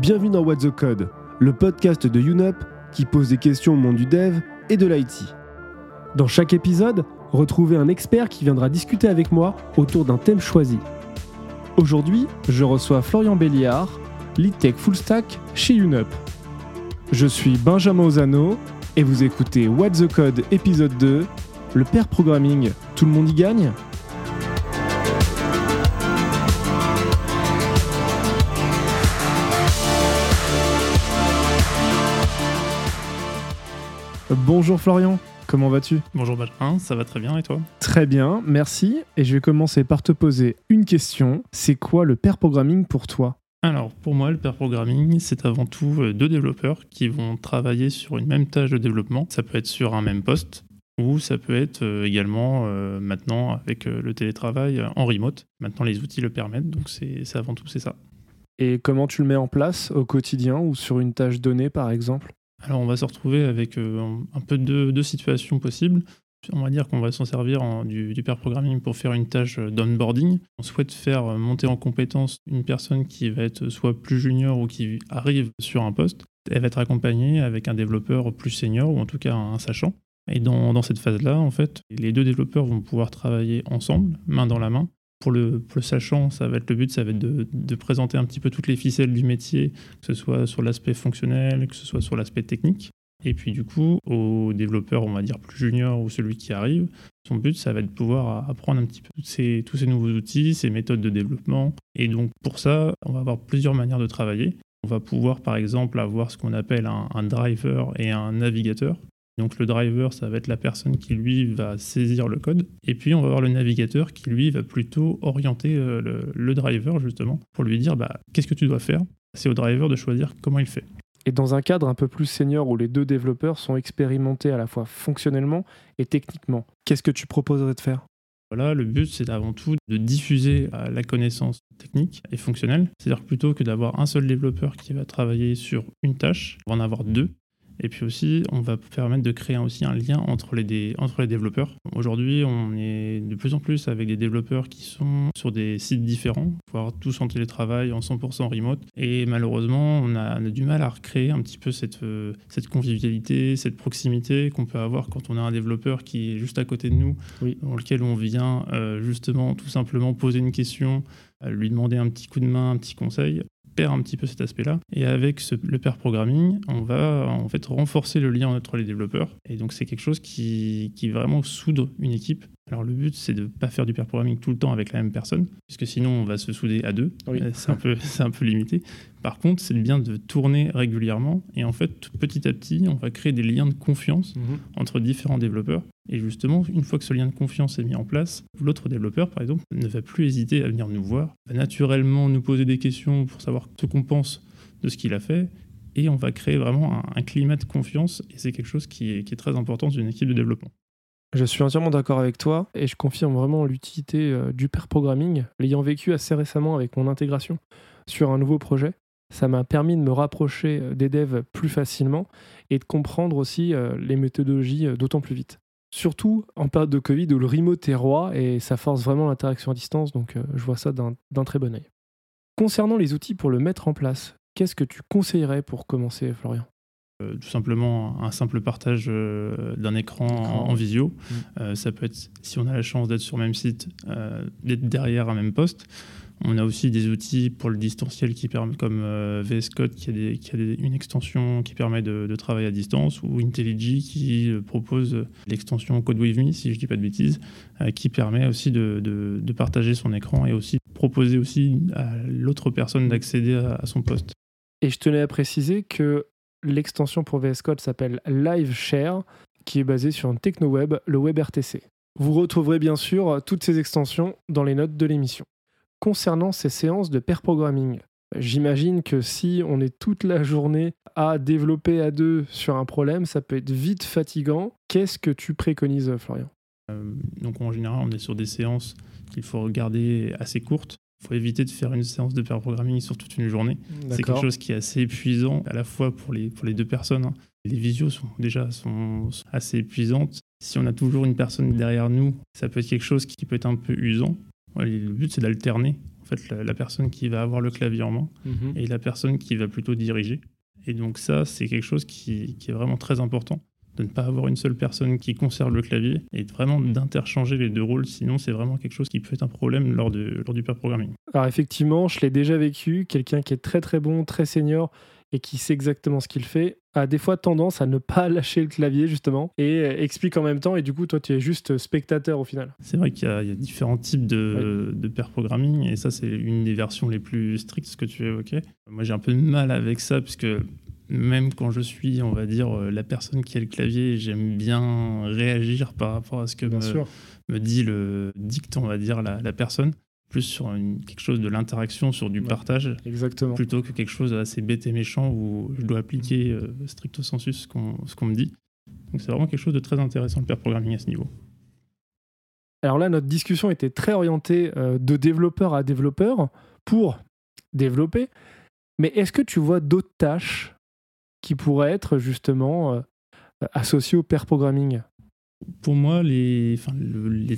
Bienvenue dans What the Code, le podcast de UNUP qui pose des questions au monde du dev et de l'IT. Dans chaque épisode, retrouvez un expert qui viendra discuter avec moi autour d'un thème choisi. Aujourd'hui, je reçois Florian Béliard, lead tech full stack chez UNUP. Je suis Benjamin Ozano et vous écoutez What the Code épisode 2, le pair programming, tout le monde y gagne Bonjour Florian, comment vas-tu? Bonjour Benjamin, ça va très bien et toi? Très bien, merci. Et je vais commencer par te poser une question. C'est quoi le pair programming pour toi? Alors pour moi, le pair programming, c'est avant tout euh, deux développeurs qui vont travailler sur une même tâche de développement. Ça peut être sur un même poste ou ça peut être euh, également euh, maintenant avec le télétravail en remote. Maintenant les outils le permettent, donc c'est avant tout c'est ça. Et comment tu le mets en place au quotidien ou sur une tâche donnée par exemple? Alors on va se retrouver avec euh, un peu deux, situations possibles. On va dire qu'on va s'en servir du, du, programming pour faire une tâche d'onboarding. On souhaite faire monter en compétence une personne qui va être soit plus junior ou qui arrive sur un poste. Elle va être accompagnée avec un développeur plus senior ou en tout cas un sachant. Et dans, dans cette phase-là, en fait, les deux développeurs vont pouvoir travailler ensemble, main dans la main, pour le, sachant, ça va être le but, ça va être de, présenter un petit peu toutes les ficelles du métier, que ce soit sur l'aspect fonctionnel, que ce soit sur l'aspect technique. Et puis du coup, au développeur, on va dire plus junior ou celui qui arrive, son but, ça va être de pouvoir apprendre un petit peu tous ces, tous ces nouveaux outils, ces méthodes de développement. Et donc pour ça, on va avoir plusieurs manières de travailler. On va pouvoir par exemple avoir ce qu'on appelle un, driver et un navigateur. Donc le driver, ça va être la personne qui lui va saisir le code. Et puis on va avoir le navigateur qui lui va plutôt orienter euh, le, driver justement pour lui dire bah, qu'est-ce que tu dois faire? C'est au driver de choisir comment il fait. Et dans un cadre un peu plus senior où les deux développeurs sont expérimentés à la fois fonctionnellement et techniquement, qu'est-ce que tu proposerais de faire? Voilà, le but, c'est avant tout de diffuser la connaissance technique et fonctionnelle. C'est-à-dire plutôt que d'avoir un seul développeur qui va travailler sur une tâche, on va en avoir deux et puis aussi, on va permettre de créer aussi un lien entre les, entre les développeurs. Aujourd'hui, on est de plus en plus avec des développeurs qui sont sur des sites différents, voire tous en télétravail, en 100% remote. Et malheureusement, on a, du mal à recréer un petit peu cette, euh, cette convivialité, cette proximité qu'on peut avoir quand on a un développeur qui est juste à côté de nous, dans lequel on vient euh, justement tout simplement poser une question, euh, lui demander un petit coup de main, un petit conseil perd un petit peu cet aspect-là. Et avec le pair programming, on va en renforcer le lien entre les développeurs. Et donc c'est quelque chose qui, qui vraiment soudre une équipe alors le but, c'est de ne pas faire du pair programming tout le temps avec la même personne, puisque sinon on va se souder à deux. Euh, c'est un, peu, un peu limité. Par contre, c'est bien de tourner régulièrement. Et en fait, petit à petit, on va créer des liens de confiance mhm. entre différents développeurs. Et justement, une fois que ce lien de confiance est mis en place, l'autre développeur, par exemple, ne va plus hésiter à venir nous voir, va naturellement nous poser des questions pour savoir ce qu'on pense de ce qu'il a fait. Et on va créer vraiment un, climat de confiance. Et c'est quelque chose qui est, qui est très important dans une équipe de développement. Je suis entièrement d'accord avec toi et je confirme vraiment l'utilité euh, du pair programming, l'ayant vécu assez récemment avec mon intégration sur un nouveau projet. Ça m'a permis de me rapprocher euh, des devs plus facilement et de comprendre aussi euh, les méthodologies d'autant plus vite. Surtout en période de Covid où le remote est roi et ça force vraiment l'interaction à distance, donc je vois ça d'un très bon oeil. Concernant les outils pour le mettre en place, qu'est-ce que tu conseillerais pour commencer, Florian? Tout simplement un simple partage euh, d'un écran en, visio. Mm. Euh, ça peut être, si on a la chance d'être sur le même site, d'être derrière un même poste. On a aussi des outils pour le distanciel qui permet, comme VS Code qui a, des, qui a une extension qui permet de, travailler à distance, ou IntelliJ qui propose l'extension Code With Me, si je ne dis pas de bêtises, qui permet aussi de, de, partager son écran et aussi proposer aussi à l'autre personne d'accéder à, à son poste. Et je tenais à préciser que L'extension pour VS Code s'appelle LiveShare, qui est basée sur un techno-web, le WebRTC. Vous retrouverez bien sûr toutes ces extensions dans les notes de l'émission. Concernant ces séances de pair programming, j'imagine que si on est toute la journée à développer à deux sur un problème, ça peut être vite fatigant. Qu'est-ce que tu préconises, Florian? Euh, Donc en général, on est sur des séances qu'il faut regarder assez courtes faut éviter de faire une séance de pair programming sur toute une journée. C'est quelque chose qui est assez épuisant, à la fois pour les, pour les deux personnes. Hein. Les visios sont déjà sont assez épuisantes. Si on a toujours une personne derrière nous, ça peut être quelque chose qui peut être un peu usant. Le but, c'est d'alterner en fait, la, personne qui va avoir le clavier en main Mhm. et la personne qui va plutôt diriger. Et donc ça, c'est quelque chose qui, qui est vraiment très important, de ne pas avoir une seule personne qui conserve le clavier et vraiment d'interchanger les deux rôles, sinon c'est vraiment quelque chose qui peut être un problème lors, de, lors du pair programming. Alors effectivement, je l'ai déjà vécu, quelqu'un qui est très très bon, très senior et qui sait exactement ce qu'il fait, a des fois tendance à ne pas lâcher le clavier justement et euh, explique en même temps et du coup toi tu es juste spectateur au final. C'est vrai qu'il y, a il y a différents types de, de pair programming et ça c'est une des versions les plus strictes que tu évoquais. Moi j'ai un peu de mal avec ça puisque même quand je suis on va dire euh, la personne qui a le clavier j'aime bien réagir par rapport à ce que me, me dit le dicte on va dire la, la personne plus sur une- quelque chose de l'interaction sur du Ouais. partage Exactement. plutôt que quelque chose d'assez bête et méchant où je dois appliquer euh, stricto sensu ce qu'on ce qu'on me dit. Donc c'est vraiment quelque chose de très intéressant le pair programming à ce niveau. Alors là, notre discussion était très orientée euh, de développeur à développeur pour développer. Mais est-ce que tu vois d'autres tâches qui pourraient être justement euh, associées au pair programming? Pour moi, les,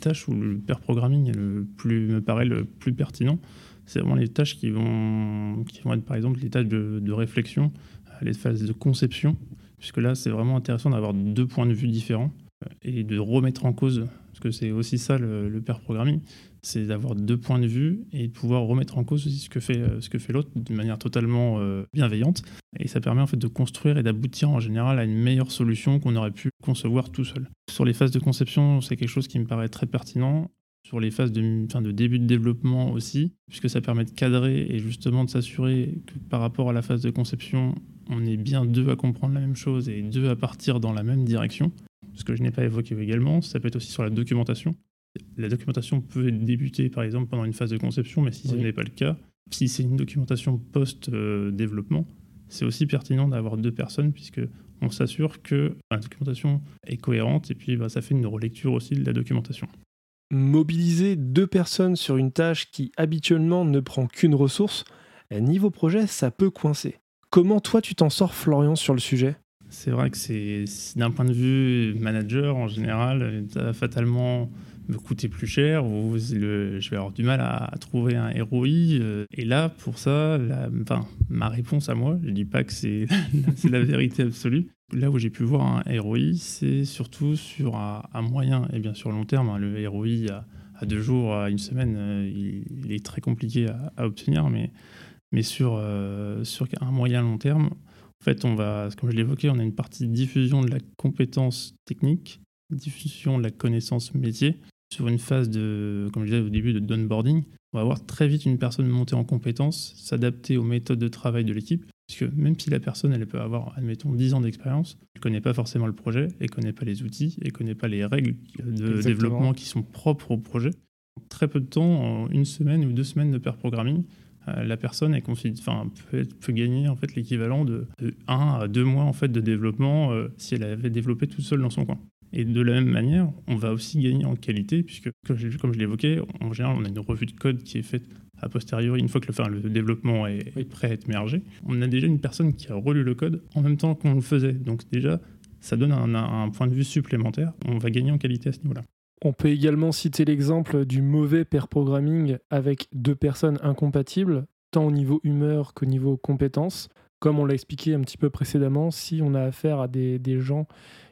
tâches où le pair programming le plus, me paraît le plus pertinent, c'est vraiment les tâches qui vont, être par exemple les tâches de, de réflexion, euh, les phases de conception, puisque là c'est vraiment intéressant d'avoir deux points de vue différents euh, et de remettre en cause, parce que c'est aussi ça le, le pair programming, c'est d'avoir deux points de vue et de pouvoir remettre en cause aussi ce que fait, euh, fait l'autre d'une manière totalement euh, bienveillante. Et ça permet en fait de construire et d'aboutir en général à une meilleure solution qu'on aurait pu concevoir tout seul. Sur les phases de conception, c'est quelque chose qui me paraît très pertinent. Sur les phases de, enfin, de début de développement aussi, puisque ça permet de cadrer et justement de s'assurer que par rapport à la phase de conception, on est bien deux à comprendre la même chose et deux à partir dans la même direction. Ce que je n'ai pas évoqué également, ça peut être aussi sur la documentation. La documentation peut débuter par exemple pendant une phase de conception, mais si ce n'est pas le cas, si c'est une documentation post-développement, c'est aussi pertinent d'avoir deux personnes puisque on s'assure que la documentation est cohérente et puis bah, ça fait une relecture aussi de la documentation. Mobiliser deux personnes sur une tâche qui habituellement ne prend qu'une ressource, niveau projet, ça peut coincer. Comment toi tu t'en sors, Florian, sur le sujet? C'est vrai que c'est d'un point de vue manager en général, ça va fatalement me coûter plus cher je vais avoir du mal à, trouver un ROI. euh, Et là, pour ça, enfin, ma réponse à moi, je dis pas que c'est la vérité absolue. Là où j'ai pu voir un ROI, c'est surtout sur un, moyen et bien sûr long terme. hein. Le ROI à, deux jours, à une semaine, euh, il, est très compliqué à, obtenir, mais, euh, sur un moyen long terme, en fait, on va, comme je l'évoquais, on a une partie diffusion de la compétence technique, diffusion de la connaissance métier. Sur une phase de, comme je disais au début, de onboarding, on va voir très vite une personne monter en compétence, s'adapter aux méthodes de travail de l'équipe, puisque même si la personne, elle peut avoir, admettons, 10 ans d'expérience, elle ne connaît pas forcément le projet, elle ne connaît pas les outils, elle ne connaît pas les règles de Exactement. développement qui sont propres au projet. En très peu de temps, en une semaine ou deux semaines de pair programming, euh, la personne enfin, peut gagner en fait l'équivalent de, de 1 à 2 mois en fait de développement euh, si elle avait développé toute seule dans son coin. Et de la même manière, on va aussi gagner en qualité puisque comme je, l'évoquais, en général on a une revue de code qui est faite a posteriori une fois que le, enfin, le développement est, est prêt à être mergé. On a déjà une personne qui a relu le code en même temps qu'on le faisait. Donc déjà, ça donne un, un point de vue supplémentaire. On va gagner en qualité à ce niveau-là. On peut également citer l'exemple du mauvais pair programming avec deux personnes incompatibles, tant au niveau humeur qu'au niveau compétences. Comme on l'a expliqué un petit peu précédemment, si on a affaire à des, des gens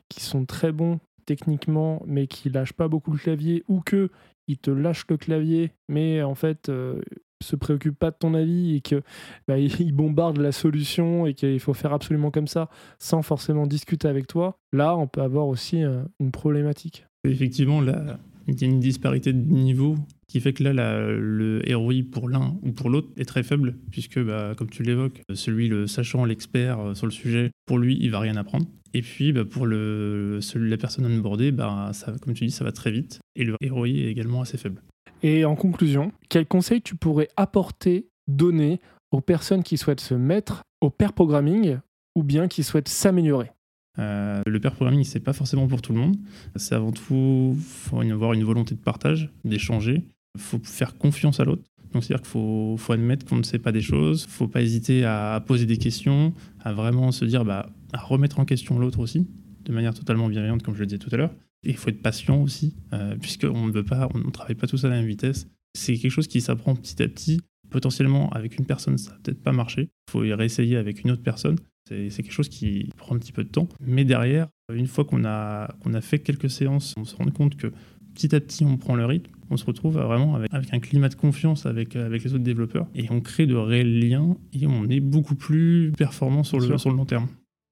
qui sont très bons techniquement, mais qui lâchent pas beaucoup le clavier, ou que ils te lâchent le clavier, mais en fait euh, se préoccupent pas de ton avis et que bah, ils bombardent la solution et qu'il faut faire absolument comme ça, sans forcément discuter avec toi, là on peut avoir aussi euh, une problématique. Effectivement, là, il y a une disparité de niveau qui fait que là, le ROI pour l'un ou pour l'autre est très faible, puisque, bah, comme tu l'évoques, celui, le sachant, l'expert euh, sur le sujet, pour lui, il va rien apprendre. Et puis, bah, pour le, celui, la personne onboardée, bah, ça, comme tu dis, ça va très vite. Et le ROI est également assez faible. Et en conclusion, quels conseils tu pourrais apporter, donner aux personnes qui souhaitent se mettre au pair programming ou bien qui souhaitent s'améliorer? Euh, le pair programming, c'est pas forcément pour tout le monde. C'est avant tout, faut avoir une volonté de partage, d'échanger. Il faut faire confiance à l'autre. Donc, c'est-à-dire qu'il faut, faut admettre qu'on ne sait pas des choses. Il faut pas hésiter à poser des questions, à vraiment se dire, bah, à remettre en question l'autre aussi, de manière totalement bienveillante, comme je le disais tout à l'heure. Et il faut être patient aussi, euh, puisqu'on ne veut pas, on ne travaille pas tous à la même vitesse. C'est quelque chose qui s'apprend petit à petit. Potentiellement, avec une personne, ça va peut-être pas marcher. Il faut y réessayer avec une autre personne. C'est quelque chose qui prend un petit peu de temps. Mais derrière, une fois qu'on a, qu'on a fait quelques séances, on se rend compte que petit à petit, on prend le rythme. On se retrouve vraiment avec, avec un climat de confiance avec, avec les autres développeurs. Et on crée de réels liens et on est beaucoup plus performant sur le, sur le long terme.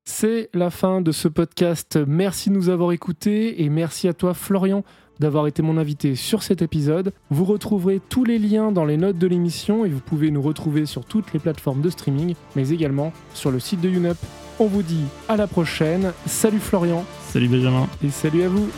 C'est la fin de ce podcast. Merci de nous avoir écoutés et merci à toi Florian d'avoir été mon invité sur cet épisode. Vous retrouverez tous les liens dans les notes de l'émission et vous pouvez nous retrouver sur toutes les plateformes de streaming, mais également sur le site de YouNup. On vous dit à la prochaine. Salut Florian. Salut Benjamin. Et salut à vous.